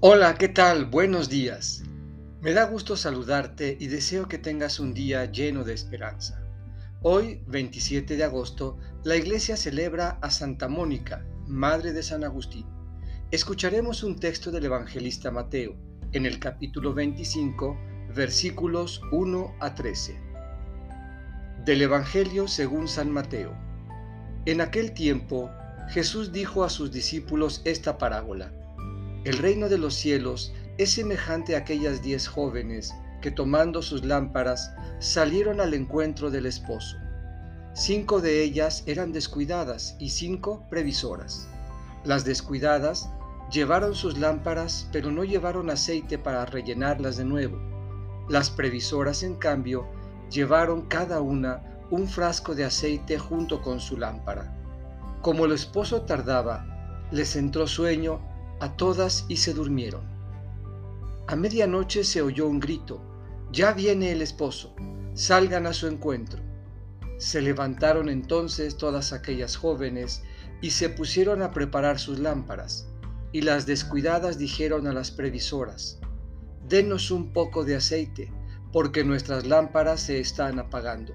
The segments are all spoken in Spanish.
Hola, ¿qué tal? Buenos días. Me da gusto saludarte y deseo que tengas un día lleno de esperanza. Hoy, 27 de agosto, la iglesia celebra a Santa Mónica, Madre de San Agustín. Escucharemos un texto del evangelista Mateo, en el capítulo 25, versículos 1 a 13. Del Evangelio según San Mateo. En aquel tiempo, Jesús dijo a sus discípulos esta parábola. El reino de los cielos es semejante a aquellas diez jóvenes que tomando sus lámparas salieron al encuentro del esposo. Cinco de ellas eran descuidadas y cinco previsoras. Las descuidadas llevaron sus lámparas, pero no llevaron aceite para rellenarlas de nuevo. Las previsoras, en cambio, llevaron cada una un frasco de aceite junto con su lámpara. Como el esposo tardaba, les entró sueño a todas y se durmieron. A medianoche se oyó un grito, ya viene el esposo, salgan a su encuentro. Se levantaron entonces todas aquellas jóvenes y se pusieron a preparar sus lámparas, y las descuidadas dijeron a las previsoras, Denos un poco de aceite, porque nuestras lámparas se están apagando.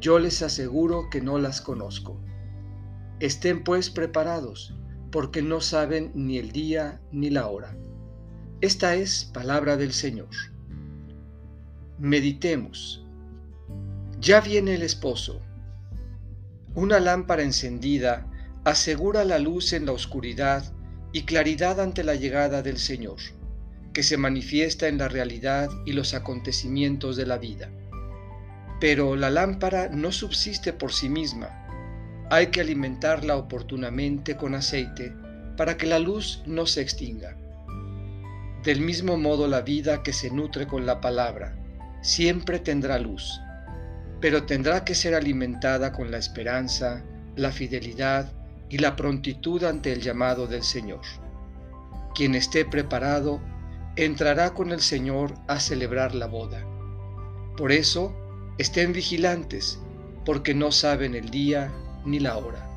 Yo les aseguro que no las conozco. Estén pues preparados porque no saben ni el día ni la hora. Esta es palabra del Señor. Meditemos. Ya viene el esposo. Una lámpara encendida asegura la luz en la oscuridad y claridad ante la llegada del Señor, que se manifiesta en la realidad y los acontecimientos de la vida. Pero la lámpara no subsiste por sí misma, hay que alimentarla oportunamente con aceite para que la luz no se extinga. Del mismo modo la vida que se nutre con la palabra siempre tendrá luz, pero tendrá que ser alimentada con la esperanza, la fidelidad y la prontitud ante el llamado del Señor. Quien esté preparado entrará con el Señor a celebrar la boda. Por eso, estén vigilantes, porque no saben el día ni la hora.